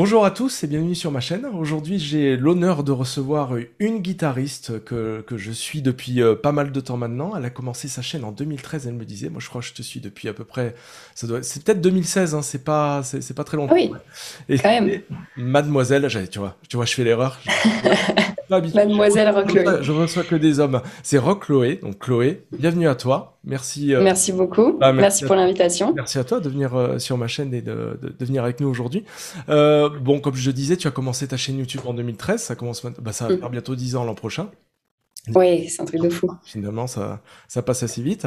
Bonjour à tous et bienvenue sur ma chaîne. Aujourd'hui, j'ai l'honneur de recevoir une guitariste que, que je suis depuis euh, pas mal de temps maintenant. Elle a commencé sa chaîne en 2013, elle me disait. Moi, je crois que je te suis depuis à peu près. Ça doit, c'est peut-être 2016, hein, c'est pas, c'est, pas très longtemps. Oui. Et, quand même. Mademoiselle, tu vois, tu vois, je fais l'erreur. Mademoiselle Rock Chloé. Je reçois que des hommes. C'est Rock Chloé. Donc Chloé, bienvenue à toi. Merci. Euh, merci beaucoup. Bah, merci, pour l'invitation. Merci à toi de venir euh, sur ma chaîne et de, de, venir avec nous aujourd'hui. Euh, bon, comme je disais, tu as commencé ta chaîne YouTube en 2013. Ça commence, bah, ça va mm. faire bientôt 10 ans l'an prochain. Oui, c'est un truc de fou. Finalement, ça, ça passe assez vite.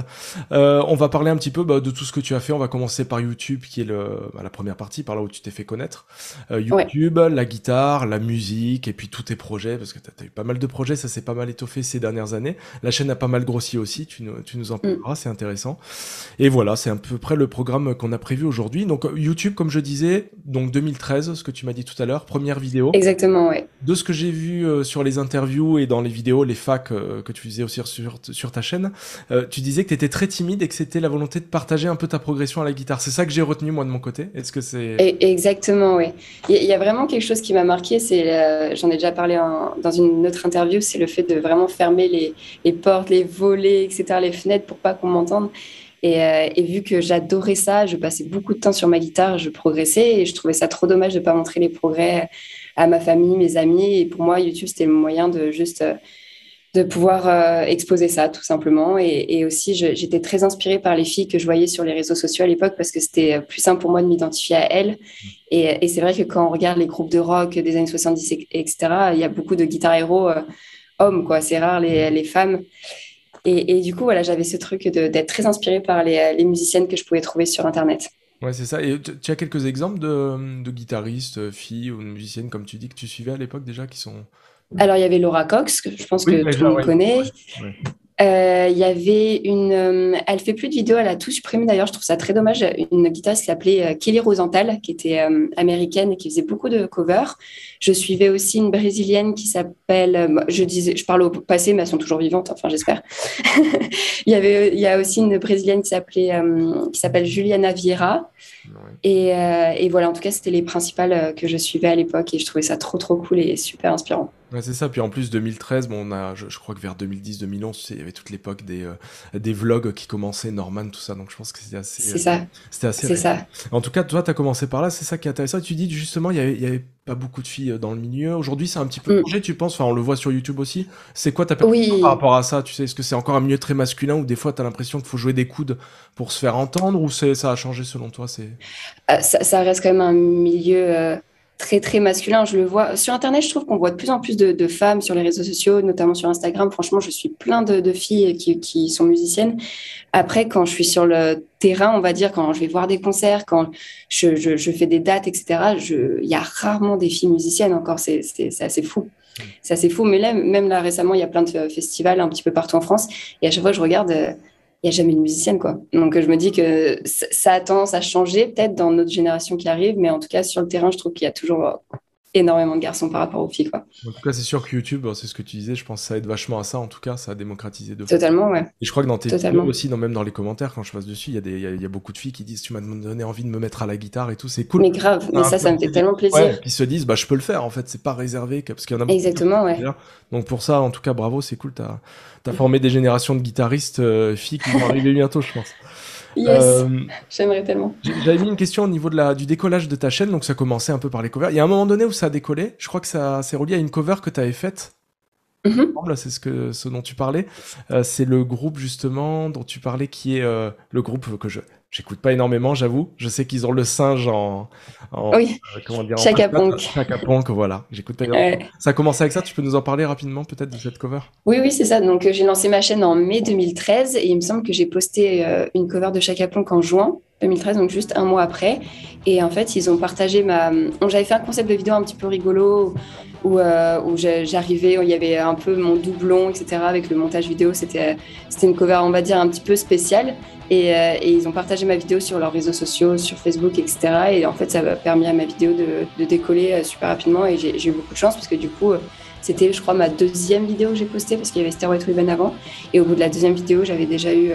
Euh, on va parler un petit peu bah, de tout ce que tu as fait. On va commencer par YouTube, qui est le, bah, la première partie, par là où tu t'es fait connaître. Euh, YouTube, la guitare, la musique, et puis tous tes projets, parce que tu as, eu pas mal de projets, ça s'est pas mal étoffé ces dernières années. La chaîne a pas mal grossi aussi, tu nous, tu nous en mm. parleras, c'est intéressant. Et voilà, c'est à peu près le programme qu'on a prévu aujourd'hui. Donc YouTube, comme je disais, donc 2013, ce que tu m'as dit tout à l'heure, première vidéo. Exactement, ouais. De ce que j'ai vu euh, sur les interviews et dans les vidéos, les facs que, tu faisais aussi sur, sur ta chaîne, euh, tu disais que tu étais très timide et que c'était la volonté de partager un peu ta progression à la guitare. C'est ça que j'ai retenu moi de mon côté? Est-ce que c'est exactement oui. Il y, a vraiment quelque chose qui m'a marqué. C'est j'en ai déjà parlé dans une autre interview. C'est le fait de vraiment fermer les, les, portes, les volets, etc., les fenêtres pour pas qu'on m'entende. Et, euh, et, vu que j'adorais ça, je passais beaucoup de temps sur ma guitare, je progressais et je trouvais ça trop dommage de ne pas montrer les progrès à ma famille, mes amis. Et pour moi, YouTube, c'était le moyen de juste euh, de pouvoir euh, exposer ça tout simplement. Et, aussi, j'étais très inspirée par les filles que je voyais sur les réseaux sociaux à l'époque parce que c'était plus simple pour moi de m'identifier à elles. Et, c'est vrai que quand on regarde les groupes de rock des années 70, etc., il y a beaucoup de guitares héros euh, hommes, quoi. C'est rare les, les femmes. Et, du coup, voilà, j'avais ce truc d'être très inspirée par les, les, musiciennes que je pouvais trouver sur Internet. Ouais, c'est ça. Et tu as quelques exemples de, de guitaristes, filles ou musiciennes, comme tu dis, que tu suivais à l'époque déjà, qui sont alors, il y avait Laura Cox, que je pense que tout le monde connaît. Euh, il y avait une. Euh, elle fait plus de vidéos, elle a tout supprimé d'ailleurs, je trouve ça très dommage. Une guitariste qui s'appelait euh, Kelly Rosenthal, qui était américaine et qui faisait beaucoup de covers. Je suivais aussi une brésilienne qui s'appelle. je disais, je parle au passé, mais elles sont toujours vivantes, enfin j'espère. il y avait, il y a aussi une brésilienne qui s'appelait, qui s'appelle Juliana Vieira. Et, et, voilà, en tout cas, c'était les principales que je suivais à l'époque et je trouvais ça trop trop cool et super inspirant. Ouais, c'est ça. Puis en plus, 2013, bon, on a, je, crois que vers 2010-2011, il y avait toute l'époque des, euh, des vlogs qui commençaient, Norman, tout ça. Donc je pense que c'était assez. C'est ça. C'était assez. C'est ça. En tout cas, toi, tu as commencé par là. C'est ça qui est intéressant. Tu dis justement, il y avait, y avait pas beaucoup de filles euh, dans le milieu. Aujourd'hui, c'est un petit peu mm. changé, tu penses? Enfin, on le voit sur YouTube aussi. C'est quoi ta perception oui. par rapport à ça? Tu sais, est-ce que c'est encore un milieu très masculin ou des fois, tu as l'impression qu'il faut jouer des coudes pour se faire entendre ou ça a changé selon toi? C'est euh, ça, ça, reste quand même un milieu très très masculin. Je le vois sur Internet. Je trouve qu'on voit de plus en plus de, femmes sur les réseaux sociaux, notamment sur Instagram. Franchement, je suis plein de, filles qui, qui, sont musiciennes. Après, quand je suis sur le terrain, on va dire, quand je vais voir des concerts, quand je, je, fais des dates, etc., il y a rarement des filles musiciennes encore. C'est assez fou. C'est assez fou. Mais là, même là récemment, il y a plein de festivals un petit peu partout en France. Et à chaque fois, je regarde euh, il n'y a jamais une musicienne, quoi. Donc, je me dis que ça a tendance à changer, peut-être dans notre génération qui arrive, mais en tout cas, sur le terrain, je trouve qu'il y a toujours énormément de garçons par rapport aux filles. Quoi. En tout cas, c'est sûr que YouTube, c'est ce que tu disais, je pense que ça aide vachement à ça. En tout cas, ça a démocratisé de Totalement, ouais. Et je crois que dans tes vidéos aussi, dans, même dans les commentaires, quand je passe dessus, il y, a des, il y, a beaucoup de filles qui disent Tu m'as donné envie de me mettre à la guitare et tout, c'est cool. Mais grave, mais ça, ça me fait tellement plaisir. Ouais, qui se disent bah, Je peux le faire, en fait, c'est pas réservé. Parce qu'il y en a Exactement, ouais. Donc pour ça, en tout cas, bravo, c'est cool. Tu as, as, formé des générations de guitaristes euh, filles qui vont arriver bientôt, je pense. Yes, euh, j'aimerais tellement. J'avais mis une question au niveau de la, du décollage de ta chaîne, donc ça commençait un peu par les covers. Il y a un moment donné où ça a décollé, je crois que ça s'est relié à une cover que tu avais faite. Mm-hmm. c'est ce, que, ce dont tu parlais. Euh, c'est le groupe justement dont tu parlais qui est euh, le groupe que je, J'écoute pas énormément, j'avoue. Je sais qu'ils ont le singe en, en oui. Euh, comment dire Chaka Ponk. Voilà. J'écoute pas énormément. Ça a commencé avec ça. Tu peux nous en parler rapidement peut-être de cette cover? Oui, oui, c'est ça. Donc euh, j'ai lancé ma chaîne en mai 2013 et il me semble que j'ai posté euh, une cover de Chaka Ponk en juin 2013, donc juste un mois après. Et en fait, ils ont partagé ma. J'avais fait un concept de vidéo un petit peu rigolo où, où j'arrivais, il y avait un peu mon doublon, etc. Avec le montage vidéo, c'était une cover, on va dire, un petit peu spéciale. Euh, et, ils ont partagé ma vidéo sur leurs réseaux sociaux, sur Facebook, etc. Et en fait, ça a permis à ma vidéo de, décoller euh, super rapidement. Et j'ai eu beaucoup de chance parce que du coup, euh, c'était, je crois, ma deuxième vidéo que j'ai postée parce qu'il y avait Stairway to Heaven avant. Et au bout de la deuxième vidéo, j'avais déjà eu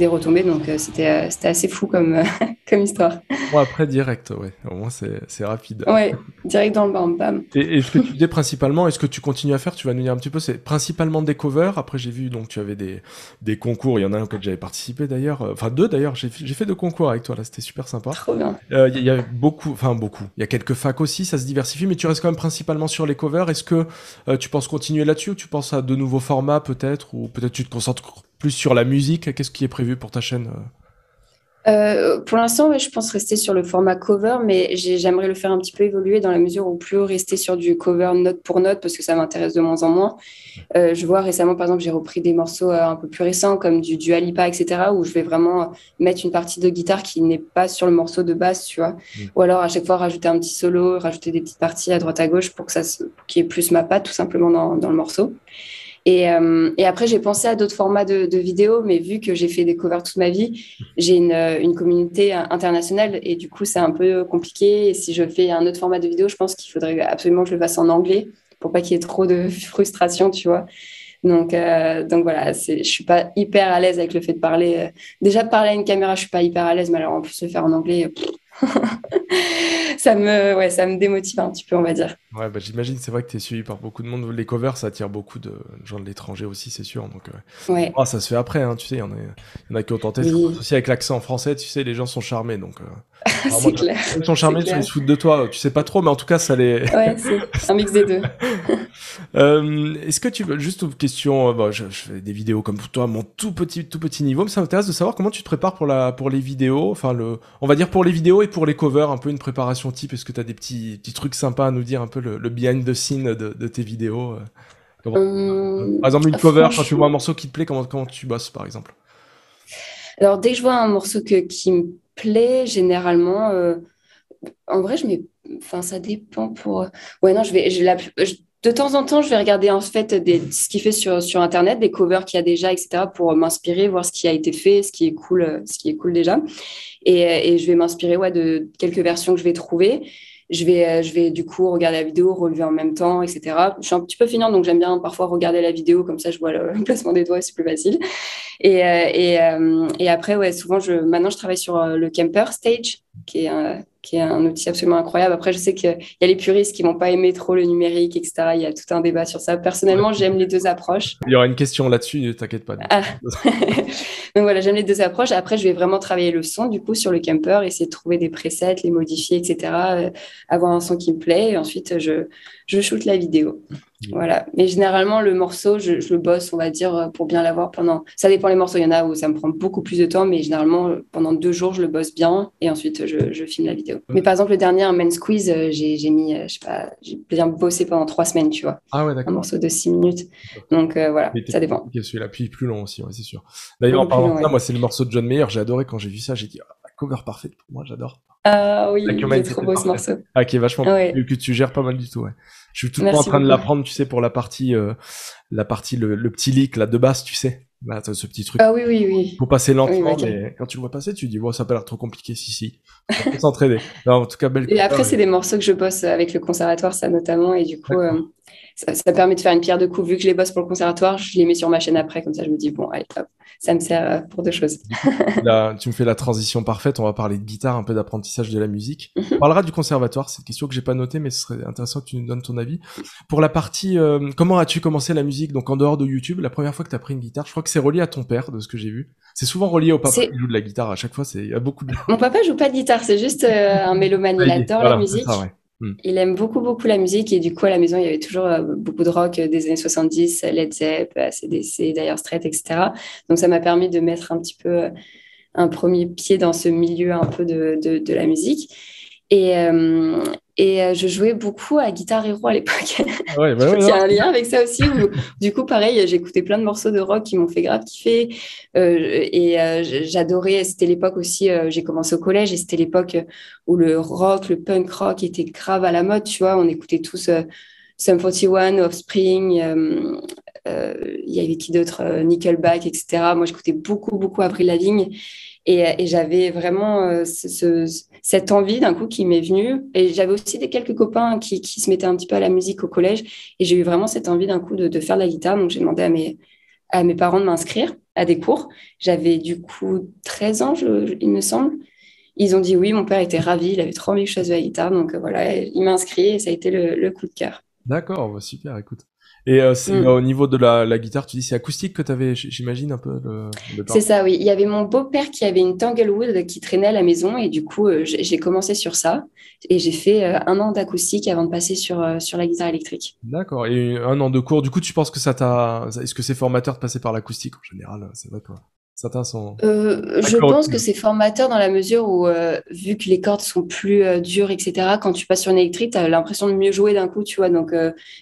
des retombées. Donc, c'était c'était assez fou comme, comme histoire. Bon, après, direct, ouais. Au moins, c'est rapide. Ouais, direct dans le bam, bam. Et, et ce que tu disais principalement, est-ce que tu continues à faire? Tu vas nous dire un petit peu, c'est principalement des covers. Après, j'ai vu, donc, tu avais des, des concours. Il y en a un auquel j'avais participé d'ailleurs. Enfin, deux d'ailleurs. J'ai fait deux concours avec toi, là. C'était super sympa. Trop bien. Il y, a beaucoup, enfin, beaucoup. Il y a quelques facs aussi, ça se diversifie, mais tu restes quand même principalement sur les covers. Est-ce que tu penses continuer là-dessus ou tu penses à de nouveaux formats peut-être? Ou peut-être tu te concentres plus sur la musique Qu'est-ce qui est prévu pour ta chaîne euh, pour l'instant, je pense rester sur le format cover, mais j'aimerais le faire un petit peu évoluer dans la mesure où plus rester sur du cover note pour note parce que ça m'intéresse de moins en moins. Euh, je vois récemment, par exemple, j'ai repris des morceaux euh, un peu plus récents comme du, du Alipa, etc., où je vais vraiment mettre une partie de guitare qui n'est pas sur le morceau de basse, tu vois. Mm. Ou alors à chaque fois rajouter un petit solo, rajouter des petites parties à droite à gauche pour que ça, qui ait plus ma patte tout simplement dans, dans le morceau. Et, euh, et après, j'ai pensé à d'autres formats de, de, vidéos, mais vu que j'ai fait des covers toute ma vie, j'ai une, une, communauté internationale et du coup, c'est un peu compliqué. Et si je fais un autre format de vidéo, je pense qu'il faudrait absolument que je le fasse en anglais pour pas qu'il y ait trop de frustration, tu vois. Donc, euh, donc voilà, je suis pas hyper à l'aise avec le fait de parler. Euh, déjà, parler à une caméra, je suis pas hyper à l'aise, mais alors en plus, le faire en anglais, ça, me, ouais, ça me démotive un petit peu, on va dire. Ouais, bah, j'imagine, c'est vrai que tu es suivi par beaucoup de monde. Les covers, ça attire beaucoup de gens de l'étranger aussi, c'est sûr. Donc, euh, ouais. oh, ça se fait après, hein, tu sais, il y, en a, y en a qui ont tenté. Aussi avec l'accent français, tu sais, les gens sont charmés. Donc, c'est clair. Ils sont charmés, ils se foutent de toi. Tu sais pas trop, mais en tout cas, ça les. ouais, c'est un mix des deux. euh, Est-ce que tu veux, juste une question, bah, je, je, fais des vidéos comme pour toi, mon tout petit, tout petit niveau, mais ça m'intéresse de savoir comment tu te prépares pour, la, pour les vidéos, enfin, le, on va dire pour les vidéos et pour les covers, un peu une préparation type. Est-ce que tu as des petits, petits trucs sympas à nous dire, un peu le, le behind the scene de, de tes vidéos comment... Par exemple, une cover, quand tu vois un morceau qui te plaît, comment, comment tu bosses, par exemple? Alors, dès que je vois un morceau que, qui me plaît, généralement, euh, en vrai, je mets. Enfin, ça dépend pour. Ouais, non, je vais. Je, la... De temps en temps, je vais regarder en fait des, ce qui fait sur, sur Internet, des covers qu'il y a déjà, etc., pour m'inspirer, voir ce qui a été fait, ce qui est cool, ce qui est cool déjà. Et, et je vais m'inspirer ouais, de quelques versions que je vais trouver je vais, je vais du coup regarder la vidéo, relever en même temps, etc. Je suis un petit peu finante, donc j'aime bien parfois regarder la vidéo, comme ça je vois le placement des doigts, c'est plus facile. Et, euh, et, euh, et, après, ouais, souvent, je, maintenant je travaille sur euh, le Camper Stage, qui est un, qui est un outil absolument incroyable. Après, je sais qu'il y a les puristes qui vont pas aimer trop le numérique, etc. Il y a tout un débat sur ça. Personnellement, j'aime les deux approches. Il y aura une question là-dessus, ne t'inquiète pas. Ah. Donc voilà, j'aime les deux approches. Après, je vais vraiment travailler le son, du coup, sur le camper, essayer de trouver des presets, les modifier, etc. Euh, avoir un son qui me plaît. Et ensuite, je, je shoot la vidéo. Voilà. Mais généralement, le morceau, je, le bosse, on va dire, pour bien l'avoir pendant. Ça dépend les morceaux. Il y en a où ça me prend beaucoup plus de temps, mais généralement, pendant deux jours, je le bosse bien et ensuite, je, je filme la vidéo. Mais par exemple, le dernier, un main squeeze, euh, j'ai mis, euh, je sais pas, j'ai bien bossé pendant trois semaines, tu vois. Ah ouais, d'accord. Un morceau de six minutes. Donc euh, voilà, ça dépend. Ok, celui-là, puis plus long aussi, ouais, c'est sûr. D'ailleurs, en parlant de ça, moi, c'est le morceau de John Mayer. J'ai adoré quand j'ai vu ça. J'ai dit, cover parfaite pour moi, j'adore. Ah oui, c'est trop beau ce morceau. Ah, qui est vachement ouais. que tu gères pas mal du tout, ouais. Je suis tout le temps en train de l'apprendre, tu sais, pour la partie, euh, la partie, le, le, petit leak là de base, tu sais. Là, ce petit truc. Ah oui, oui, oui. Faut passer lentement, oui, mais quand tu le vois passer, tu dis, bon, ça a pas l'air trop compliqué, si, si. Faut s'entraîner. en tout cas, belle. Et après, c'est des morceaux que je bosse avec le conservatoire, ça notamment, et du coup, euh, ça, ça, permet de faire une pierre de coups. Vu que je les bosse pour le conservatoire, je les mets sur ma chaîne après, comme ça, je me dis, bon, allez, hop, ça me sert euh, pour deux choses. Là, tu me fais la transition parfaite. On va parler de guitare, un peu d'apprentissage de la musique. On parlera du conservatoire. C'est une question que j'ai pas notée, mais ce serait intéressant que tu nous donnes ton avis. Pour la partie, euh, comment as-tu commencé la musique? Donc en dehors de YouTube, la première fois que tu as pris une guitare, je crois que c'est relié à ton père, de ce que j'ai vu. C'est souvent relié au papa qui joue de la guitare. À chaque fois, c'est il y a beaucoup de. Mon papa joue pas de guitare. C'est juste euh, un mélomane. Il adore la musique. Ça, ouais. Hmm. Il aime beaucoup, beaucoup la musique et du coup, à la maison, il y avait toujours euh, beaucoup de rock euh, des années 70, Led Zepp, ACDC, Dire Straits, etc. Donc, ça m'a permis de mettre un petit peu un premier pied dans ce milieu un peu de, de, de la musique. Et, euh, et je jouais beaucoup à Guitar Hero à l'époque. Ah ouais, bah ouais, Il y a un lien avec ça aussi. Où, du coup, pareil, j'écoutais plein de morceaux de rock qui m'ont fait grave kiffer. Euh, et euh, j'adorais, c'était l'époque aussi, euh, j'ai commencé au collège et c'était l'époque où le rock, le punk rock était grave à la mode, tu vois. On écoutait tous Sum 41, Offspring, il y avait qui d'autre Nickelback, etc. Moi, j'écoutais beaucoup, beaucoup Avril Lavigne. Et, et j'avais vraiment ce, ce cette envie d'un coup qui m'est venue. Et j'avais aussi des quelques copains qui, qui, se mettaient un petit peu à la musique au collège. Et j'ai eu vraiment cette envie d'un coup de, de, faire de la guitare. Donc j'ai demandé à mes, à mes parents de m'inscrire à des cours. J'avais du coup 13 ans, il me semble. Ils ont dit oui, mon père était ravi, il avait trop envie que je fasse de la guitare. Donc voilà, il m'a inscrit et ça a été le, coup de cœur. D'accord, bah, super, écoute. Et euh, c'est mm. au niveau de la, guitare, tu dis c'est acoustique que tu avais, j'imagine un peu le, C'est ça, oui. Il y avait mon beau-père qui avait une Tanglewood qui traînait à la maison et du coup euh, j'ai commencé sur ça et j'ai fait euh, un an d'acoustique avant de passer sur sur la guitare électrique. D'accord. Et un an de cours. Du coup, tu penses que ça t'a, est-ce que c'est formateur de passer par l'acoustique en général C'est vrai toi? Certains sont. Euh, je pense que c'est formateur dans la mesure où, euh, vu que les cordes sont plus euh, dures, etc., quand tu passes sur une électrique, tu as l'impression de mieux jouer d'un coup, tu vois. Donc,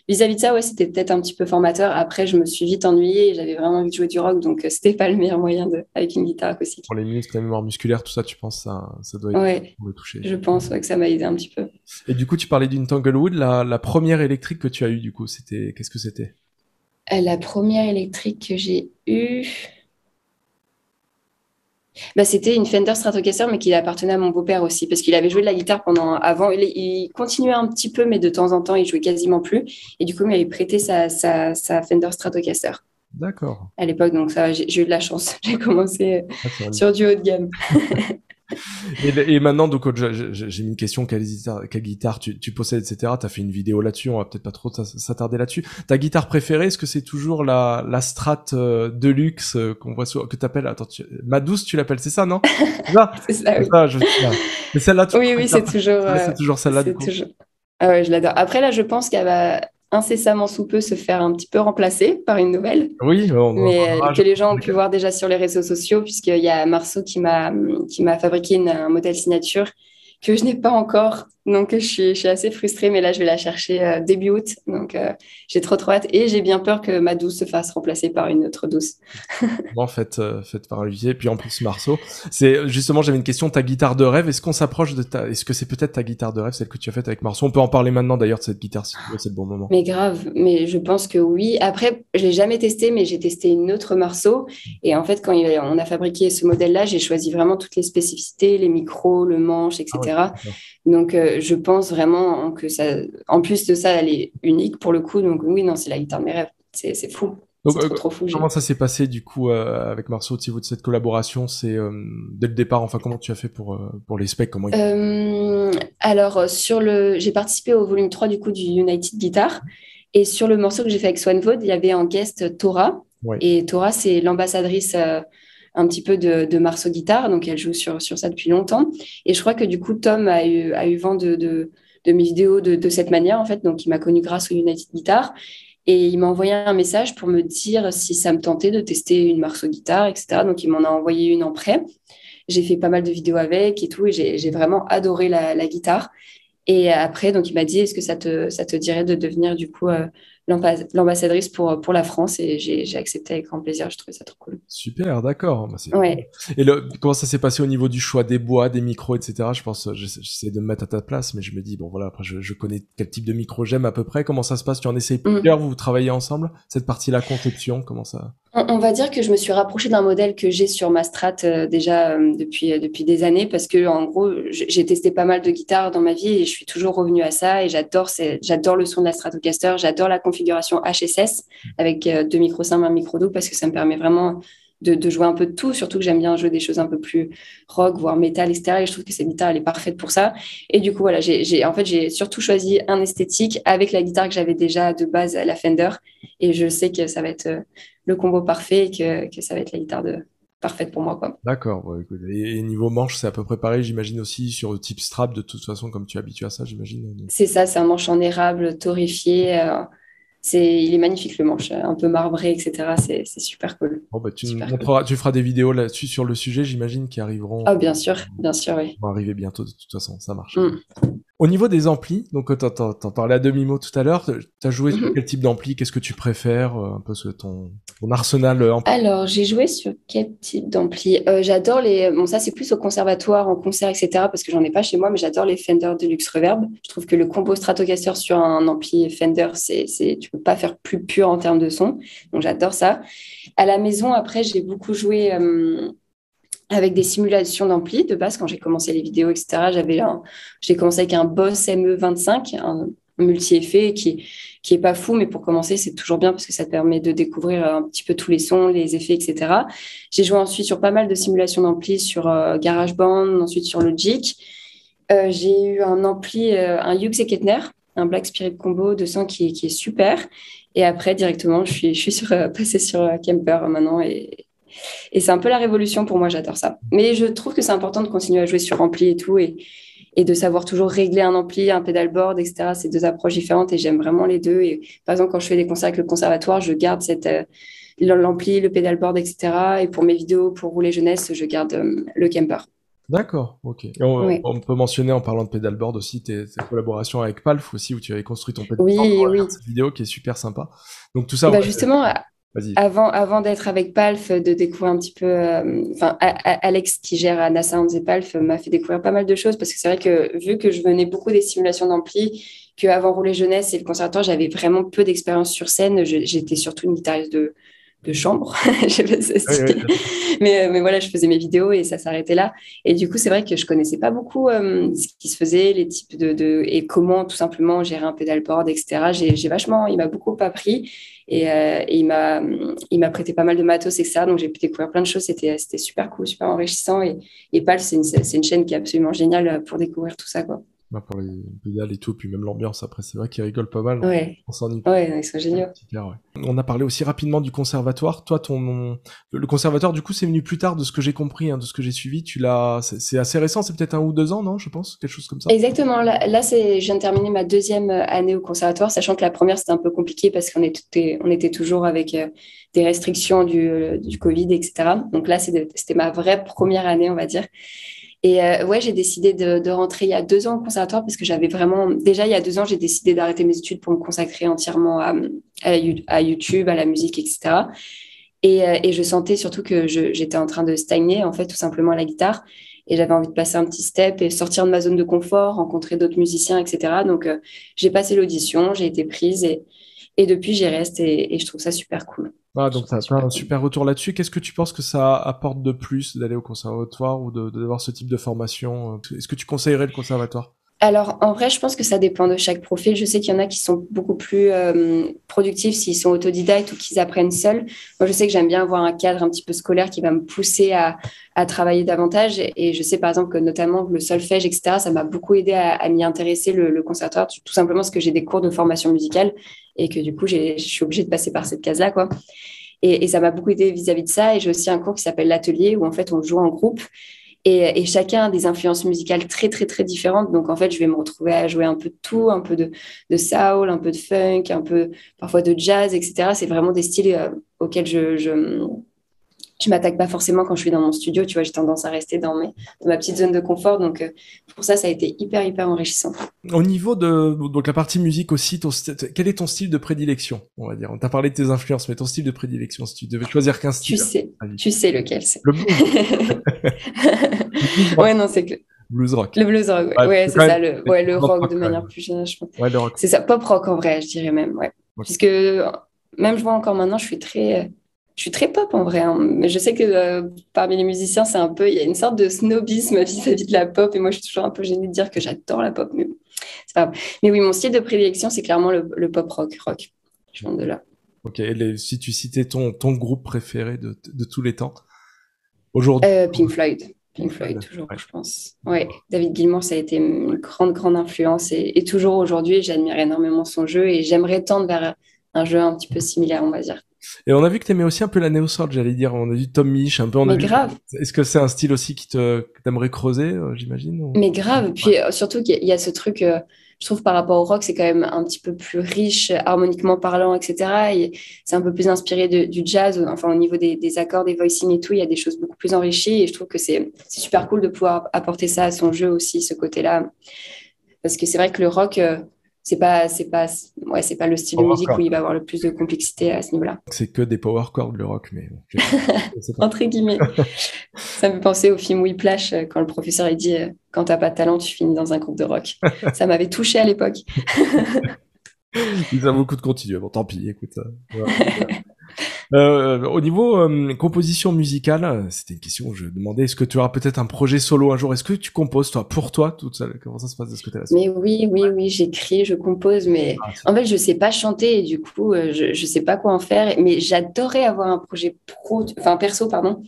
vis-à-vis de ça, ouais, c'était peut-être un petit peu formateur. Après, je me suis vite ennuyée et j'avais vraiment envie de jouer du rock, donc c'était pas le meilleur moyen de... avec une guitare acoustique. Pour les muscles, la mémoire musculaire, tout ça, tu penses ça, ça doit ouais, toucher Je pense que ça m'a aidé un petit peu. Et du coup, tu parlais d'une Tanglewood. La, la première électrique que tu as eue, du coup, c'était qu'est-ce que c'était? La première électrique que j'ai eue. Bah, c'était une Fender Stratocaster, mais qui appartenait à mon beau-père aussi, parce qu'il avait joué de la guitare pendant avant. Il, continuait un petit peu, mais de temps en temps, il jouait quasiment plus. Et du coup, il m'avait prêté sa, sa, Fender Stratocaster. D'accord. À l'époque, donc ça, j'ai eu de la chance. J'ai commencé ah, sur du haut de gamme. et, maintenant, donc, j'ai mis une question quelle guitare, quelle guitare tu, tu, possèdes, etc. Tu as fait une vidéo là-dessus, on va peut-être pas trop s'attarder là-dessus. Ta guitare préférée, est-ce que c'est toujours la, la Strat euh, Deluxe euh, qu'on voit sur, que t'appelles, attends, tu, ma douce, tu l'appelles, c'est ça, non? C'est ça, oui. Ça, je, Mais celle-là, Oui, oui, c'est toujours, c'est toujours celle-là. Ah ouais, je l'adore. Après, là, je pense qu'elle va incessamment sous peu se faire un petit peu remplacer par une nouvelle. Oui, mais euh, que les gens ont pu voir déjà sur les réseaux sociaux, puisqu'il y a Marceau qui m'a qui m'a fabriqué un modèle signature que je n'ai pas encore. Donc, je suis, je suis, assez frustrée, mais là, je vais la chercher euh, début août. Donc, euh, j'ai trop, trop hâte. Et j'ai bien peur que ma douce se fasse remplacer par une autre douce. bon, faites, euh, faites par Olivier. Puis en plus, Marceau. C'est justement, j'avais une question. Ta guitare de rêve, est-ce qu'on s'approche de ta. Est-ce que c'est peut-être ta guitare de rêve, celle que tu as faite avec Marceau? On peut en parler maintenant d'ailleurs de cette guitare, si tu veux, c'est le bon moment. Mais grave. Mais je pense que oui. Après, je l'ai jamais testé, mais j'ai testé une autre Marceau. Et en fait, quand on a fabriqué ce modèle-là, j'ai choisi vraiment toutes les spécificités, les micros, le manche, etc. Ah donc, euh, je pense vraiment que ça, en plus de ça, elle est unique pour le coup. Donc, oui, non, c'est la guitare de mes rêves. C'est fou. Donc, trop, trop fou, comment ça s'est passé du coup euh, avec Marceau au niveau de cette collaboration C'est euh, dès le départ, enfin, comment tu as fait pour, pour les specs comment Alors, sur le, j'ai participé au volume 3 du coup du United Guitar. Et sur le morceau que j'ai fait avec Swanvold, il y avait en guest Tora. Et Tora, c'est l'ambassadrice un petit peu de, de Marceau Guitare, donc elle joue sur, sur ça depuis longtemps. Et je crois que du coup, Tom a eu, a eu vent de, de, mes vidéos de, de, cette manière, en fait. Donc, il m'a connu grâce au United Guitar. Et il m'a envoyé un message pour me dire si ça me tentait de tester une Marceau Guitare, etc. Donc, il m'en a envoyé une en prêt. J'ai fait pas mal de vidéos avec et tout, et j'ai vraiment adoré la, la, guitare. Et après, donc, il m'a dit, est-ce que ça te, ça te dirait de devenir, du coup, euh, l'ambassadrice pour, pour la France et j'ai accepté avec grand plaisir. Je trouvais ça trop cool. Super, d'accord. Bah, ouais. Et le, comment ça s'est passé au niveau du choix des bois, des micros, etc. Je pense, j'essaie de me mettre à ta place, mais je me dis, bon voilà, après je, je connais quel type de micro j'aime à peu près. Comment ça se passe? Tu en essayes mm. plusieurs, vous travaillez ensemble? Cette partie-là, conception, comment ça? On, va dire que je me suis rapprochée d'un modèle que j'ai sur ma strat euh, déjà euh, depuis, euh, depuis des années parce que en gros, j'ai testé pas mal de guitares dans ma vie et je suis toujours revenue à ça et j'adore le son de la Stratocaster, j'adore la configuration HSS avec deux micros simples, un micro doux parce que ça me permet vraiment de, jouer un peu de tout, surtout que j'aime bien jouer des choses un peu plus rock, voire métal, etc. Et je trouve que cette guitare, elle est parfaite pour ça. Et du coup, voilà, j'ai, en fait, j'ai surtout choisi un esthétique avec la guitare que j'avais déjà de base, la Fender. Et je sais que ça va être le combo parfait et que, que ça va être la guitare de, parfaite pour moi. Quoi. D'accord. et, niveau manche, c'est à peu près pareil, j'imagine aussi sur le type strap, de toute façon, comme tu es habitué à ça, j'imagine. C'est ça, c'est un manche en érable, torréfié. Euh, c'est, il est magnifique le manche, un peu marbré, etc. C'est, super cool. Bon, bah, tu, tu feras des vidéos là-dessus sur le sujet, j'imagine, qui arriveront. Ah, bien sûr, bien sûr, oui. Vont arriver bientôt, de toute façon, ça marche. Mm. Au niveau des amplis, donc t'en, t'en parlais à demi-mot tout à l'heure, t'as joué sur mhm. quel type d'ampli? Qu'est-ce que tu préfères euh, Un peu ce, ton, ton arsenal euh, ampli? Alors, j'ai joué sur quel type d'ampli? Euh, J'adore les... Bon, ça, c'est plus au conservatoire, en concert, etc. Parce que j'en ai pas chez moi, mais j'adore les Fender Deluxe Reverb. Je trouve que le combo Stratocaster sur un ampli Fender, c'est, c'est... tu peux pas faire plus pur en termes de son. Donc, j'adore ça. À la maison, après, j'ai beaucoup joué avec des simulations d'ampli de base quand j'ai commencé les vidéos, etc. J'avais j'ai commencé avec un Boss ME25, un multi-effet qui, qui est pas fou, mais pour commencer, c'est toujours bien parce que ça te permet de découvrir un petit peu tous les sons, les effets, etc. J'ai joué ensuite sur pas mal de simulations d'ampli sur euh, GarageBand, ensuite sur Logic. Euh, j'ai eu un ampli, euh, un Hughes et Kettner, un Black Spirit Combo de son qui, qui est super. Et après, directement, je suis, je suis sur, passée sur Kemper maintenant et, et c'est un peu la révolution pour moi, j'adore ça. Mais je trouve que c'est important de continuer à jouer sur ampli et tout. Et, et de savoir toujours régler un ampli, un pedalboard, etc. C'est deux approches différentes et j'aime vraiment les deux. Et par exemple, quand je fais des concerts avec le conservatoire, je garde cette euh, l'ampli, le pedalboard, etc. Et pour mes vidéos, pour rouler jeunesse, je garde euh, le camper. D'accord, ok. On, peut mentionner en parlant de pedalboard aussi tes, collaborations avec Palf aussi où tu avais construit ton pedalboard. Oui, oui. Cette vidéo qui est super sympa. Donc tout ça. Bah justement, avant, avant d'être avec Palf, de découvrir un petit peu, euh, enfin, Alex qui gère NASA et Palf m'a fait découvrir pas mal de choses parce que c'est vrai que vu que je venais beaucoup des simulations d'ampli, qu'avant Rouler Jeunesse et le conservatoire, j'avais vraiment peu d'expérience sur scène. J'étais surtout une guitariste de, de chambre. je mais, mais voilà, je faisais mes vidéos et ça s'arrêtait là. Et du coup, c'est vrai que je connaissais pas beaucoup euh, ce qui se faisait, les types de, de, et comment tout simplement gérer un pedalboard, etc. J'ai vachement, il m'a beaucoup appris et, euh, et il m'a, il m'a prêté pas mal de matos, etc. Donc j'ai pu découvrir plein de choses. C'était, c'était super cool, super enrichissant. Et, et PAL, c'est une, c'est une chaîne qui est absolument géniale pour découvrir tout ça, quoi pour les pédales et tout, puis même l'ambiance après, c'est vrai qu'ils rigolent pas mal. Ouais. On s'ennuie. Ouais, ils sont géniaux. On a parlé aussi rapidement du conservatoire. Toi, ton le conservatoire, du coup, c'est venu plus tard de ce que j'ai compris, hein, de ce que j'ai suivi. Tu l'as, c'est assez récent, c'est peut-être un ou deux ans, non Je pense, quelque chose comme ça? Exactement. Là, c'est, je viens de terminer ma deuxième année au conservatoire, sachant que la première c'était un peu compliqué parce qu'on était, on était toujours avec euh, des restrictions du, du Covid, etc. Donc là, c'était ma vraie première année, on va dire. Et euh, ouais, j'ai décidé de, rentrer il y a deux ans au conservatoire parce que j'avais vraiment. Déjà, il y a deux ans, j'ai décidé d'arrêter mes études pour me consacrer entièrement à, YouTube, à la musique, etc. Et, euh, et je sentais surtout que j'étais en train de stagner, en fait, tout simplement à la guitare. Et j'avais envie de passer un petit step et sortir de ma zone de confort, rencontrer d'autres musiciens, etc. Donc, euh, j'ai passé l'audition, j'ai été prise et, et depuis, j'y reste et, et je trouve ça super cool. Ah, donc ça un super retour là-dessus. Qu'est-ce que tu penses que ça apporte de plus d'aller au conservatoire ou d'avoir ce type de formation Est-ce que tu conseillerais le conservatoire? Alors, en vrai, je pense que ça dépend de chaque profil. Je sais qu'il y en a qui sont beaucoup plus euh, productifs s'ils sont autodidactes ou qu'ils apprennent seuls. Moi, je sais que j'aime bien avoir un cadre un petit peu scolaire qui va me pousser à, à travailler davantage. Et je sais, par exemple, que notamment le solfège, etc., ça m'a beaucoup aidé à, à m'y intéresser, le, le, conservatoire, tout simplement parce que j'ai des cours de formation musicale et que du coup, je suis obligée de passer par cette case-là, quoi. Et, ça m'a beaucoup aidé vis-à-vis -vis de ça. Et j'ai aussi un cours qui s'appelle l'atelier où en fait on joue en groupe et, chacun a des influences musicales très, très, très différentes. Donc, en fait, je vais me retrouver à jouer un peu de tout, un peu de, soul, un peu de funk, un peu parfois de jazz, etc. C'est vraiment des styles euh, auxquels je, je m'attaque pas forcément quand je suis dans mon studio. Tu vois, j'ai tendance à rester dans, mes, dans ma petite zone de confort. Donc, euh, pour ça, ça a été hyper, hyper enrichissant. Au niveau de donc la partie musique aussi, ton, quel est ton style de prédilection On va dire? On t'a parlé de tes influences, mais ton style de prédilection, si tu devais choisir qu'un style. Tu sais, tu sais lequel c'est. Le blues. ouais, non, c'est que. Blues rock. Le blues rock, ouais, c'est ça, le, ouais, le rock, de manière plus générale, je pense. Ouais, le rock. C'est ça, pop rock en vrai, je dirais même, ouais. Puisque même je vois encore maintenant, je suis très je suis très pop en vrai, hein. mais je sais que euh, parmi les musiciens, c'est un peu, il y a une sorte de snobisme vis-à-vis de la pop, et moi, je suis toujours un peu gênée de dire que j'adore la pop, mais c'est pas Mais oui, mon style de prédilection, c'est clairement le, pop rock, rock. Je viens de là. Ok, si tu citais ton, ton groupe préféré de, de tous les temps, aujourd'hui? Euh, Pink Floyd. Pink Floyd, toujours, je pense. Ouais, David Gilmour, ça a été une grande, grande influence, et, et toujours aujourd'hui, j'admire énormément son jeu, et j'aimerais tendre vers un jeu un petit peu similaire, on va dire. Et on a vu que t'aimais aussi un peu la néo j'allais dire. On a vu Tom Misch, un peu. Mais grave. Est-ce que c'est un style aussi qui te t'aimerais creuser, euh, j'imagine Mais grave. Puis euh, surtout qu'il y, a ce truc, euh, je trouve par rapport au rock, c'est quand même un petit peu plus riche, harmoniquement parlant, etc. Et c'est un peu plus inspiré du jazz. Enfin, au niveau des, accords, des voicings et tout, il y a des choses beaucoup plus enrichies. Et je trouve que c'est super cool de pouvoir apporter ça à son jeu aussi, ce côté-là. Parce que c'est vrai que le rock c'est pas c'est pas ouais c'est pas le style de musique où il va avoir le plus de complexité à ce niveau-là. C'est que des power chords le rock mais entre guillemets. ça me fait penser au film Whiplash euh, quand le professeur a dit euh, quand t'as pas de talent tu finis dans un groupe de rock. ça m'avait touché à l'époque. Il a beaucoup de continuer. Bon tant pis écoute. Euh, au niveau euh, composition musicale, c'était une question où je demandais est-ce que tu auras peut-être un projet solo un jour? Est-ce que tu composes toi pour toi toute seule? Comment ça se passe de ce côté-là? Mais oui, oui, oui, j'écris, je compose, mais ah, en fait, je sais pas chanter et du coup, euh, je, je sais pas quoi en faire. Mais j'adorais avoir un projet pro, enfin perso, pardon,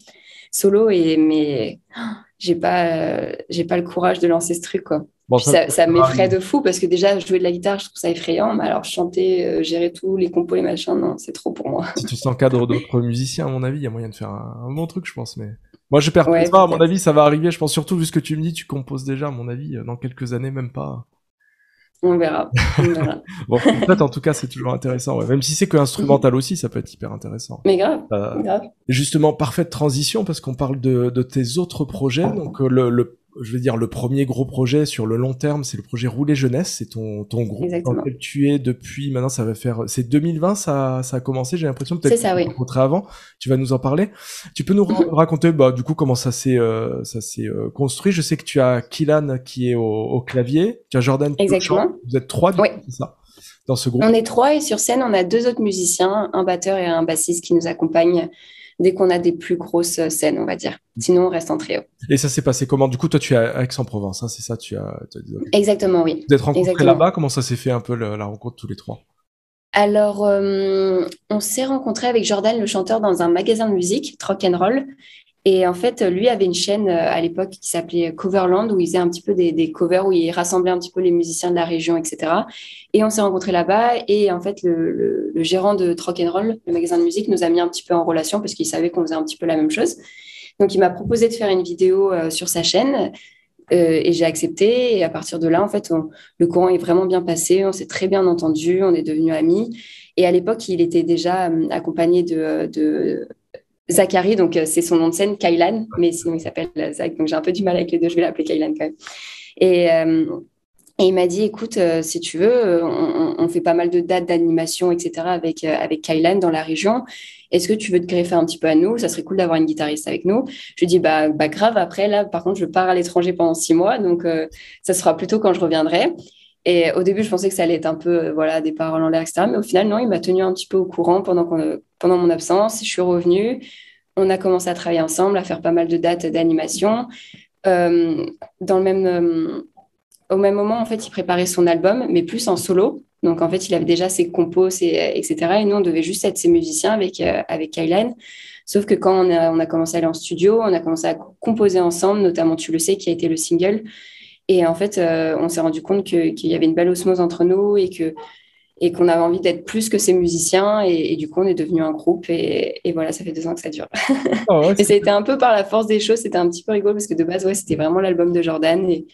solo et mais j'ai pas, j'ai pas le courage de lancer ce truc quoi ça, m'effraie de fou parce que déjà, jouer de la guitare, je trouve ça effrayant. Mais alors, chanter, euh, gérer tout, les compos, les machins, non, c'est trop pour moi. Si tu s'encadres d'autres musiciens, à mon avis, il y a moyen de faire un, bon truc, je pense. Mais moi, je perds pas. À mon avis, ça va arriver. Je pense surtout, vu ce que tu me dis, tu composes déjà, à mon avis, euh, dans quelques années, même pas. On verra. bon, en fait, en tout cas, c'est toujours intéressant. Même si c'est que instrumental aussi, ça peut être hyper intéressant. Mais grave. Euh, grave. Justement, parfaite transition parce qu'on parle de, de, tes autres projets. Donc, le, le je veux dire, le premier gros projet sur le long terme, c'est le projet Rouler Jeunesse. C'est ton, ton groupe dans lequel tu es depuis, maintenant, ça va faire, c'est 2020, ça, ça a commencé, j'ai l'impression, peut-être que ça, oui. rencontré avant. Tu vas nous en parler. Tu peux nous raconter, bah, du coup, comment ça s'est, euh, ça s'est euh, construit. Je sais que tu as Kilan qui est au, au clavier. Tu as Jordan. Exactement. Vous êtes trois, oui. c'est ça? Dans ce groupe. On est trois et sur scène, on a deux autres musiciens, un batteur et un bassiste qui nous accompagnent dès qu'on a des plus grosses scènes, on va dire. Sinon, on reste en trio. Et ça s'est passé comment? Du coup, toi, tu es à Aix-en-Provence, hein, c'est ça? Tu as, Exactement, oui. Êtes rencontrés là-bas? Comment ça s'est fait un peu la, rencontre tous les trois? Alors, euh, on s'est rencontrés avec Jordan, le chanteur, dans un magasin de musique, Rock and Roll. Et en fait, lui avait une chaîne euh, à l'époque qui s'appelait Coverland, où il faisait un petit peu des, covers, où il rassemblait un petit peu les musiciens de la région, etc. Et on s'est rencontrés là-bas. Et en fait, le, gérant de Rock and Roll, le magasin de musique, nous a mis un petit peu en relation parce qu'il savait qu'on faisait un petit peu la même chose. Donc, il m'a proposé de faire une vidéo euh, sur sa chaîne. Euh, et j'ai accepté. Et à partir de là, en fait, le courant est vraiment bien passé. On s'est très bien entendu. On est devenus amis. Et à l'époque, il était déjà accompagné de Zachary, donc euh, c'est son nom de scène, Kailan, mais sinon il s'appelle Zach, donc j'ai un peu du mal avec les deux, je vais l'appeler Kailan quand même. Et, euh, il m'a dit, écoute, euh, si tu veux, on, fait pas mal de dates d'animation, etc. avec, avec Kailan dans la région. Est-ce que tu veux te greffer un petit peu à nous? Ça serait cool d'avoir une guitariste avec nous. Je lui dis, bah, bah grave, après, là, par contre, je pars à l'étranger pendant six mois, donc ça sera plutôt quand je reviendrai. Et au début, je pensais que ça allait être un peu, voilà, des paroles en l'air, etc. Mais au final, non, il m'a tenu un petit peu au courant pendant, pendant mon absence. Je suis revenue. On a commencé à travailler ensemble, à faire pas mal de dates d'animation. Euh, dans le même, euh, au même moment, en fait, il préparait son album, mais plus en solo. Donc, en fait, il avait déjà ses compos, etc. Et nous, on devait juste être ses musiciens avec, euh, avec Kylan. Sauf que quand on a, on a commencé à aller en studio, on a commencé à composer ensemble, notamment Tu le sais, qui a été le single. Et en fait, euh, on s'est rendu compte qu'il y avait une belle osmose entre nous et que et qu'on avait envie d'être plus que ces musiciens. Et, du coup, on est devenu un groupe. Et, voilà, ça fait deux ans que ça dure. Oh, et ça a été un peu par la force des choses. C'était un petit peu rigolo parce que de base, ouais, c'était vraiment l'album de Jordan. Et,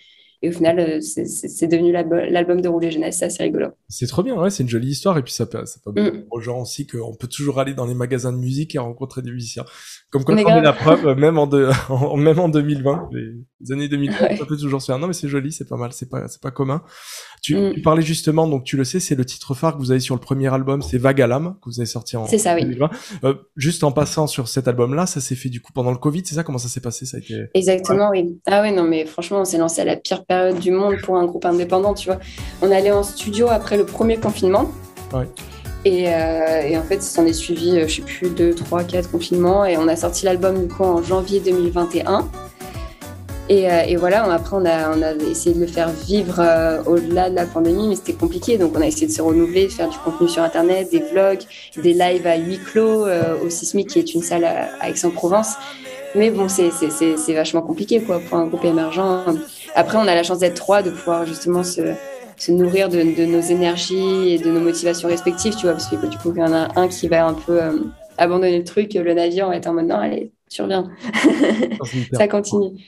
et au final, euh, c'est devenu l'album de Rouler Jeunesse, c'est assez rigolo. C'est trop bien, ouais, c'est une jolie histoire. Et puis ça, ça permet mm. aux gens aussi qu'on peut toujours aller dans les magasins de musique et rencontrer des musiciens. Comme quand on est la preuve, même en, même en 2020, les années 2020, ça peut toujours se faire. Non, mais c'est joli, c'est pas mal, c'est pas, pas commun. Tu, mm. tu, parlais justement, donc tu le sais, c'est le titre phare que vous avez sur le premier album, c'est Vague à l'âme, que vous avez sorti en, ça, 2020. Euh, juste en passant sur cet album-là, ça s'est fait du coup pendant le Covid, c'est ça Comment ça s'est passé ça a été... Exactement, oui. Ah oui, non, mais franchement, on s'est lancé à la pire période du monde pour un groupe indépendant, tu vois. On allait en studio après le premier confinement. Ouais. Et, euh, et, en fait, ça s'en est suivi, euh, je sais plus, deux, trois, quatre confinements. Et on a sorti l'album du coup en janvier 2021. Et, euh, et, voilà, après, on a, on a, essayé de le faire vivre euh, au-delà de la pandémie, mais c'était compliqué. Donc, on a essayé de se renouveler, de faire du contenu sur Internet, des vlogs, des lives à huis clos au Sismic, qui est une salle à, Aix-en-Provence. Mais bon, c'est vachement compliqué quoi, pour un groupe émergent. Après, on a la chance d'être trois, de pouvoir justement se, se nourrir de, de, nos énergies et de nos motivations respectives, tu vois, parce que du coup, il y en a un qui va un peu abandonner le truc, le navire va être en mode non, allez, tu reviens. ça continue.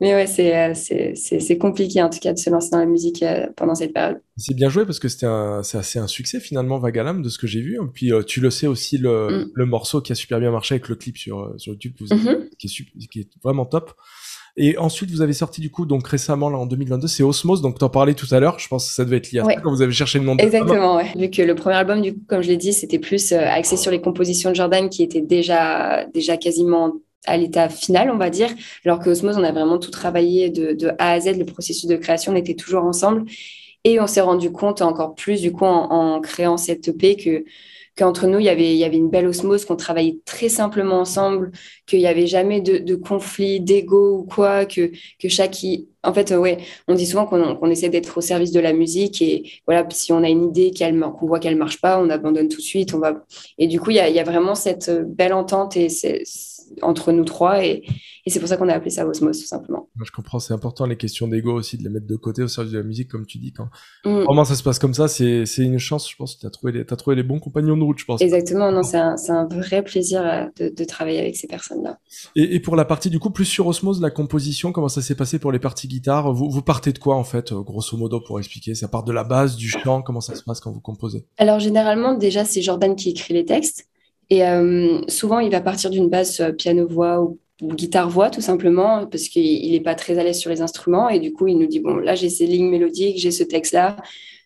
Mais ouais, euh, c'est compliqué en tout cas de se lancer dans la musique euh, pendant cette période. C'est bien joué parce que c'était c'est assez un succès finalement Vagalam de ce que j'ai vu. Et puis euh, tu le sais aussi le, mm. le, morceau qui a super bien marché avec le clip sur sur YouTube mm-hmm. qui, est qui est vraiment top. Et ensuite, vous avez sorti du coup, donc récemment, là en 2022, c'est Osmos, donc t'en parlais tout à l'heure, je pense que ça devait être lié à ça quand vous avez cherché le nom de Exactement, ouais. Vu que le premier album, du coup, comme je l'ai dit, c'était plus axé sur les compositions de Jordan qui étaient déjà, déjà quasiment à l'état final, on va dire, alors que Osmose, on a vraiment tout travaillé de, A à Z, le processus de création, on était toujours ensemble. Et on s'est rendu compte encore plus, du coup, en, créant cette EP, que, qu'entre nous, il y, avait, il y avait une belle osmose, qu'on travaillait très simplement ensemble, qu'il n'y avait jamais de, de conflit, d'ego ou quoi, que, que chaque... En fait, ouais, on dit souvent qu'on essaie d'être au service de la musique et voilà, si on a une idée qu'on voit qu'elle marche pas, on abandonne tout de suite. On va... Et du coup, il y a, il y a vraiment cette belle entente et entre nous trois et, et c'est pour ça qu'on a appelé ça Osmos tout simplement. Je comprends, c'est important les questions d'ego aussi de les mettre de côté au service de la musique comme tu dis quand mm. vraiment ça se passe comme ça, c'est une chance, je pense. Tu as trouvé les as trouvé les bons compagnons de route, je pense. Exactement, non, c'est un, un, vrai plaisir euh, de, de, travailler avec ces personnes-là. Et, et, pour la partie du coup plus sur Osmos, la composition, comment ça s'est passé pour les parties guitare vous, vous partez de quoi en fait, euh, grosso modo pour expliquer Ça part de la base, du chant, comment ça se passe quand vous composez? Alors généralement déjà c'est Jordan qui écrit les textes. Et euh, souvent, il va partir d'une base piano-voix ou, guitare-voix, tout simplement, parce qu'il n'est pas très à l'aise sur les instruments. Et du coup, il nous dit, bon, là, j'ai ces lignes mélodiques, j'ai ce texte-là.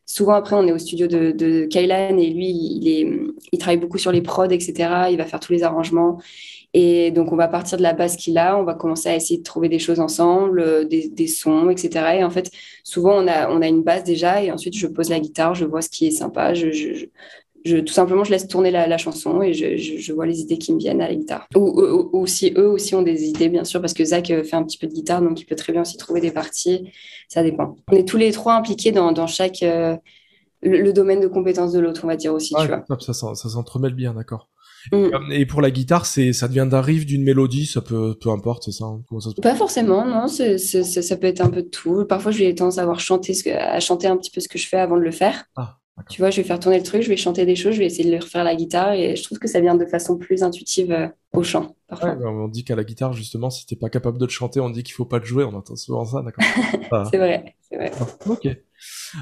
Souvent, après, on est au studio de, de et lui, il, est, il travaille beaucoup sur les prods, etc. Il va faire tous les arrangements. Et donc, on va partir de la base qu'il a, on va commencer à essayer de trouver des choses ensemble, euh, des, des, sons, etc. Et en fait, souvent, on a, on a une base déjà, et ensuite, je pose la guitare, je vois ce qui est sympa, je, je, je, tout simplement, je laisse tourner la, chanson et je, je, vois les idées qui me viennent à la guitare. Ou, ou, si eux aussi ont des idées, bien sûr, parce que Zach euh, fait un petit peu de guitare, donc il peut très bien aussi trouver des parties. Ça dépend. On est tous les trois impliqués dans, dans chaque euh, le, domaine de compétence de l'autre, on va dire aussi. tu vois. ça, ça, s'entremêle bien, d'accord. Mm. Et pour la guitare, c'est ça devient d'un riff, d'une mélodie, ça peut, peu importe, c'est ça, hein, ça Pas forcément, non. c'est ça peut être un peu de tout. Parfois, j'ai tendance à avoir chanté, à chanter un petit peu ce que je fais avant de le faire. Ah. Tu vois, je vais faire tourner le truc, je vais chanter des choses, je vais essayer de leur refaire la guitare et je trouve que ça vient de façon plus intuitive euh, au chant. Parfois. on dit qu'à la guitare, justement, si t'es pas capable de le chanter, on dit qu'il faut pas le jouer. On entend souvent ça, d'accord C'est vrai, c'est vrai. ok.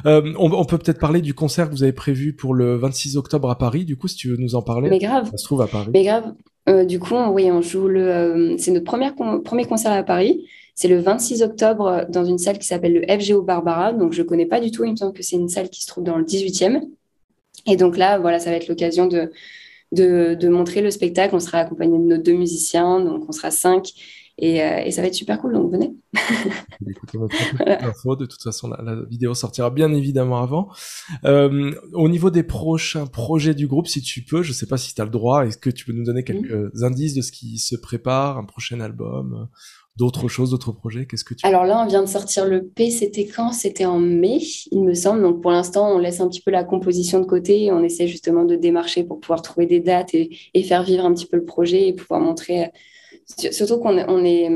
Euh, on, peut peut-être parler du concert que vous avez prévu pour le 26 octobre à Paris. Du coup, si tu veux nous en parler. Mais grave. Ça se trouve à Paris. Mais grave. Euh, du coup, oui, on joue le. c'est notre premier premier concert à Paris. C'est le 26 octobre dans une salle qui s'appelle le FGO Barbara. Donc, je ne connais pas du tout. Il me semble que c'est une salle qui se trouve dans le 18e. Et donc là, voilà, ça va être l'occasion de, de, montrer le spectacle. On sera accompagné de nos deux musiciens, donc on sera cinq. Et, euh, et ça va être super cool, donc venez. de toute façon, la, vidéo sortira bien évidemment avant. Euh, au niveau des prochains projets du groupe, si tu peux, je ne sais pas si tu as le droit, est-ce que tu peux nous donner quelques indices de ce qui se prépare, un prochain album d'autres choses, d'autres projets Qu'est-ce que tu Alors là, on vient de sortir le P. C'était quand? C'était en mai, il me semble. Donc pour l'instant, on laisse un petit peu la composition de côté. on essaie justement de démarcher pour pouvoir trouver des dates et, faire vivre un petit peu le projet et pouvoir montrer. Euh, surtout qu'on on est,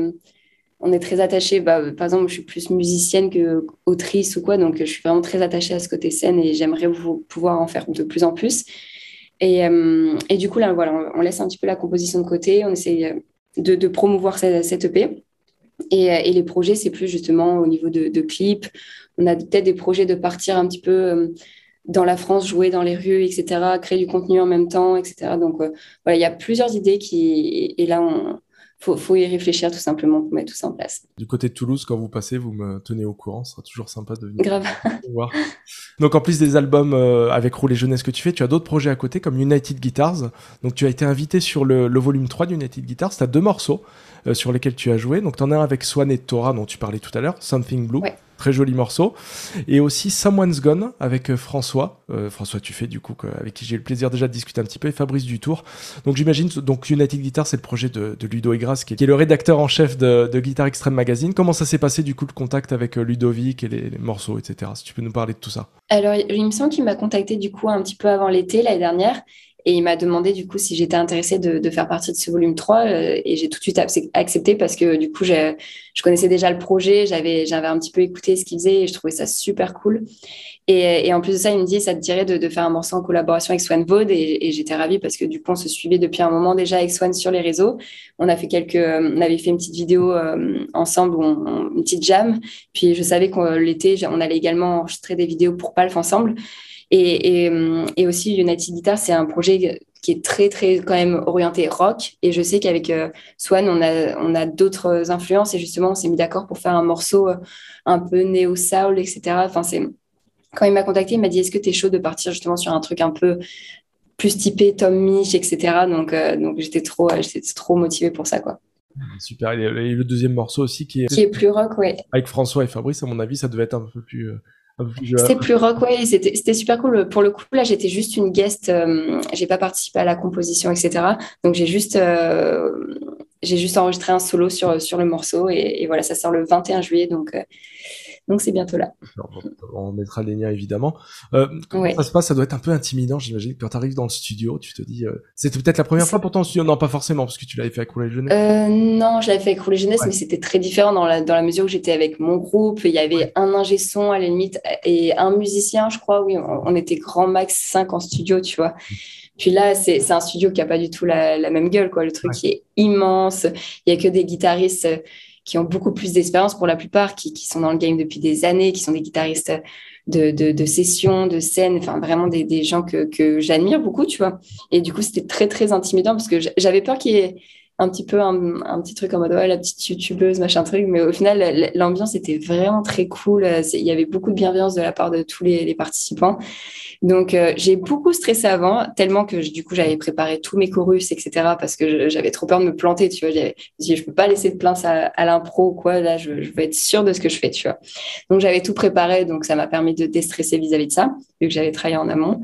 on est très attaché. Bah, par exemple, je suis plus musicienne que autrice ou quoi, donc je suis vraiment très attachée à ce côté scène et j'aimerais pouvoir en faire de plus en plus. Et, euh, et, du coup, là, voilà, on laisse un petit peu la composition de côté. On euh, de, de promouvoir cette, cette EP. Et, et, les projets, c'est plus justement au niveau de, de clips. On a peut-être des projets de partir un petit peu euh, dans la France, jouer dans les rues, etc., créer du contenu en même temps, etc. Donc euh, voilà, il y a plusieurs idées qui, et là, on, faut, faut y réfléchir tout simplement pour mettre tout ça en place. Du côté de Toulouse, quand vous passez, vous me tenez au courant, ce sera toujours sympa de venir Grave. voir. Donc en plus des albums euh, avec Roulet Jeunesse que tu fais, tu as d'autres projets à côté comme United Guitars. Donc tu as été invité sur le, le volume 3 d'United Guitars, tu as deux morceaux. Euh, sur lesquels tu as joué. Donc, tu en as un avec Swan et Tora, dont tu parlais tout à l'heure, Something Blue. Très joli morceau. Et aussi Someone's Gone avec euh, François. Euh, François tu fais du coup, avec qui j'ai eu le plaisir déjà de discuter un petit peu, et Fabrice Dutour. Donc j'imagine, donc United Guitar, c'est le projet de, Ludo Egras, qui est, le rédacteur en chef de, Guitar Extreme Magazine. Comment ça s'est passé du coup le contact avec Ludovic et les, les, morceaux, etc. Si tu peux nous parler de tout ça. Alors, il me semble qu'il m'a contacté du coup un petit peu avant l'été, l'année dernière. Et il m'a demandé du coup si j'étais intéressée de, de, faire partie de ce volume 3 euh, et j'ai tout de suite accepté parce que du coup je connaissais déjà le projet, j'avais un petit peu écouté ce qu'il faisait et je trouvais ça super cool. Et, et, en plus de ça, il me dit ça te dirait de, de faire un morceau en collaboration avec Swan Vaud et, et j'étais ravie parce que du coup on se suivait depuis un moment déjà avec Swan sur les réseaux. On a fait quelques, on avait fait une petite vidéo euh, ensemble, une petite jam. Puis je savais que l'été on allait également enregistrer des vidéos pour Palf ensemble. Et, et, aussi, United Guitar, c'est un projet qui est très, très quand même orienté rock. Et je sais qu'avec euh, Swan, on a, on a d'autres influences. Et justement, on s'est mis d'accord pour faire un morceau euh, un peu néo-soul, etc. Enfin, c'est... Quand il m'a contacté, il m'a dit Est-ce que tu es chaud de partir justement sur un truc un peu plus typé Tom Mich, etc. Donc, euh, donc j'étais trop, j'étais trop motivée pour ça. quoi. Super. Et le deuxième morceau aussi qui est, qui est plus rock, ouais. Avec François et Fabrice, à mon avis, ça devait être un peu plus C'était plus rock, ouais, c'était super cool. Pour le coup, là, j'étais juste une guest, euh, j'ai pas participé à la composition, etc. Donc, j'ai juste, euh, juste enregistré un solo sur, sur le morceau et, voilà, ça sort le 21 juillet, donc euh, donc c'est bientôt là. On mettra les liens évidemment. Euh, comment ça se passe? Ça doit être un peu intimidant, j'imagine. Quand tu arrives dans le studio, tu te dis, euh, c'était peut-être la première fois pour ton studio? Non, pas forcément, parce que tu l'avais fait avec Roulet Jeunesse. Euh, non, je l'avais fait avec Roulet Jeunesse, mais c'était très différent dans la, dans la mesure où j'étais avec mon groupe. Il y avait un ingé son à la limite et un musicien, je crois. Oui, on, était grand max 5 en studio, tu vois. Puis là, c'est un studio qui a pas du tout la, la même gueule, quoi. Le truc qui est immense. Il y a que des guitaristes qui ont beaucoup plus d'expérience pour la plupart, qui, qui, sont dans le game depuis des années, qui sont des guitaristes de, de, de sessions, de scènes, enfin vraiment des, des gens que, que j'admire beaucoup, tu vois. Et du coup, c'était très, très intimidant parce que j'avais peur qu'il y ait un petit peu un, un, petit truc en mode ouais la petite youtubeuse machin truc mais au final l'ambiance était vraiment très cool il y avait beaucoup de bienveillance de la part de tous les participants donc euh, j'ai beaucoup stressé avant tellement que du coup j'avais préparé tous mes chorus etc parce que j'avais trop peur de me planter tu vois je peux pas laisser de place à, à l'impro quoi là je, veux être sûre de ce que je fais tu vois donc j'avais tout préparé donc ça m'a permis de déstresser vis-à-vis -vis de ça vu que j'avais travaillé en amont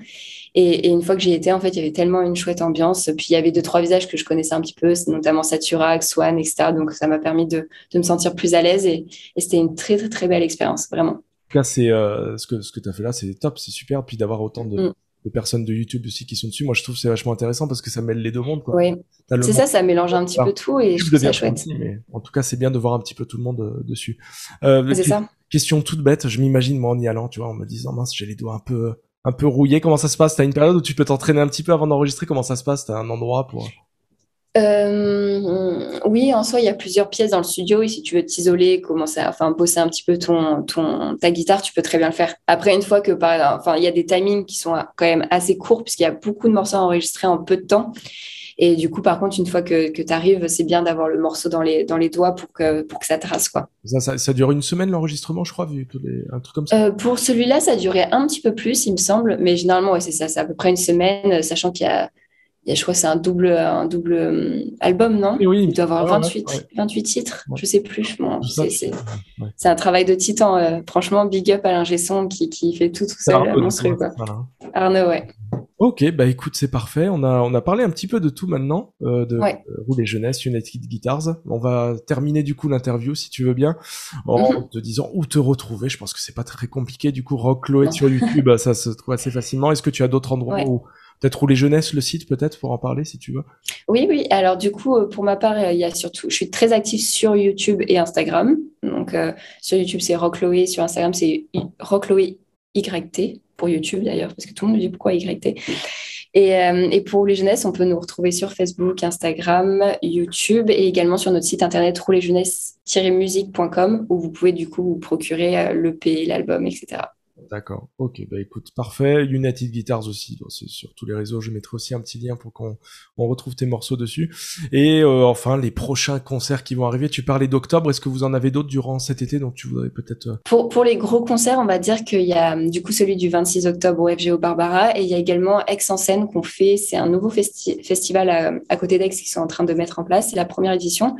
et, une fois que j'y étais, en fait, il y avait tellement une chouette ambiance. Puis il y avait deux, trois visages que je connaissais un petit peu, notamment Saturac, Swan, etc. Donc ça m'a permis de, de, me sentir plus à l'aise et, et c'était une très, très, très belle expérience, vraiment. En tout cas, c'est euh, ce que, ce que tu as fait là, c'est top, c'est super. Puis d'avoir autant de, mm. de, personnes de YouTube aussi qui sont dessus, moi je trouve c'est vachement intéressant parce que ça mêle les deux mondes. Oui, c'est ça, ça mélange un petit peu tout et je trouve ça chouette. mais en tout cas, c'est bien de voir un petit peu tout le monde euh, dessus. Euh, c'est ça. Question toute bête, je m'imagine moi en y allant, tu vois, en me disant mince, j'ai les doigts un peu un peu rouillé Comment ça se passe? T'as une période où tu peux t'entraîner un petit peu avant d'enregistrer? Comment ça se passe? T'as un endroit pour euh, oui, en soi, il y a plusieurs pièces dans le studio et si tu veux t'isoler, commencer à enfin, bosser un petit peu ton, ton, ta guitare, tu peux très bien le faire. Après, une fois que par, enfin, il y a des timings qui sont quand même assez courts puisqu'il y a beaucoup de morceaux enregistrés en peu de temps. Et du coup, par contre, une fois que, que tu arrives, c'est bien d'avoir le morceau dans les, dans les doigts pour que, pour que ça trace. Quoi. Ça, ça, dure une semaine l'enregistrement, je crois, vu les, un truc comme ça? Euh, Pour celui-là, ça durait un petit peu plus, il me semble. Mais généralement, ouais, c'est ça, c'est à peu près une semaine, sachant qu'il y a, je crois que c'est un double, un double euh, album, non? Oui, Il doit avoir 28, 28 titres, je sais plus. Bon, c'est un travail de titan. Euh, franchement, big up à l'ingé son qui, qui fait tout tout seul, monstrueux. Quoi. Arnaud, ouais. Ok, bah écoute, c'est parfait. On a, on a parlé un petit peu de tout maintenant, euh, de ouais. euh, Rouler Jeunesse, United Guitars. On va terminer du coup l'interview, si tu veux bien, en mm. te disant où te retrouver. Je pense que c'est pas très compliqué. Du coup, Rock Chloé sur YouTube, ça se trouve assez facilement. Est-ce que tu as d'autres endroits ouais. où peut-être Rouler Jeunesse, le site peut-être pour en parler si tu veux Oui, oui. Alors du coup, euh, pour ma part, il y a surtout, je suis très active sur YouTube et Instagram. Donc euh, sur YouTube, c'est Rock Chloé. Sur Instagram, c'est Rock Chloé YT pour YouTube d'ailleurs, parce que tout le monde me dit pourquoi YT. Et, euh, pour les jeunesses, on peut nous retrouver sur Facebook, Instagram, YouTube et également sur notre site internet roulerjeunesse-musique.com où vous pouvez du coup vous procurer euh, l'EP, l'album, etc. D'accord. Ok, bah écoute, parfait. United Guitars aussi, c'est sur tous les réseaux. Je mettrai aussi un petit lien pour qu'on on retrouve tes morceaux dessus. Et euh, enfin, les prochains concerts qui vont arriver. Tu parlais d'octobre. Est-ce que vous en avez d'autres durant cet été? Donc tu voudrais peut-être. Euh, pour les gros concerts, on va dire qu'il y a du coup celui du 26 octobre au FGO Barbara et il y a également Aix en scène qu'on fait. C'est un nouveau festi festival à, à côté d'Aix qu'ils sont en train de mettre en place. C'est la première édition.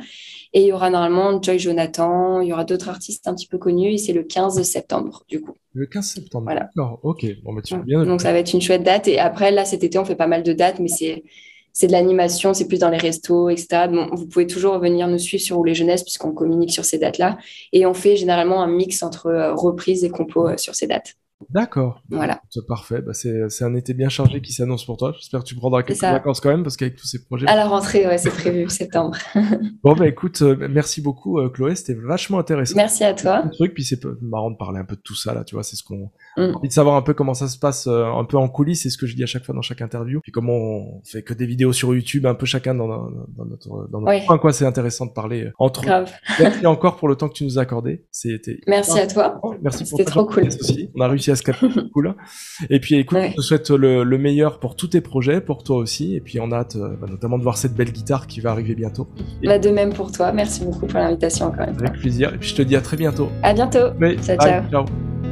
Et il y aura normalement Joy Jonathan, il y aura d'autres artistes un petit peu connus et c'est le 15 septembre du coup. Le 15 septembre. Voilà. D'accord, ok. Bon, bah, tu bien. Donc ça va être une chouette date. Et après, là, cet été, on fait pas mal de dates, mais c'est c'est de l'animation, c'est plus dans les restos, etc. Bon, vous pouvez toujours venir nous suivre sur les Jeunesses puisqu'on communique sur ces dates-là. Et on fait généralement un mix entre euh, reprises et compos euh, sur ces dates. D'accord. Voilà. C'est parfait. Bah, c'est un été bien chargé qui s'annonce pour toi. J'espère que tu prendras quelques vacances quand même parce qu'avec tous ces projets. À la rentrée, ouais, c'est prévu septembre. bon bah écoute, euh, merci beaucoup euh, Chloé, c'était vachement intéressant. Merci à toi. truc, puis c'est marrant de parler un peu de tout ça là, tu vois, c'est ce qu'on mm. envie de savoir un peu comment ça se passe euh, un peu en coulisses, c'est ce que je dis à chaque fois dans chaque interview. Puis comment on fait que des vidéos sur YouTube, un peu chacun dans, dans, notre dans notre quoi, c'est intéressant de parler entre Grave. Merci encore pour le temps que tu nous as accordé. C'était Merci à toi. Merci pour C'était trop cool. Aussi. On a réussi à capter cool. Et puis écoute, ouais. je te souhaite le, le, meilleur pour tous tes projets, pour toi aussi. Et puis on a hâte euh, bah, notamment de voir cette belle guitare qui va arriver bientôt. Et... Bah, de même pour toi. Merci beaucoup pour l'invitation encore une Avec plaisir. Et puis je te dis à très bientôt. À bientôt. Mais, ciao, ciao. ciao.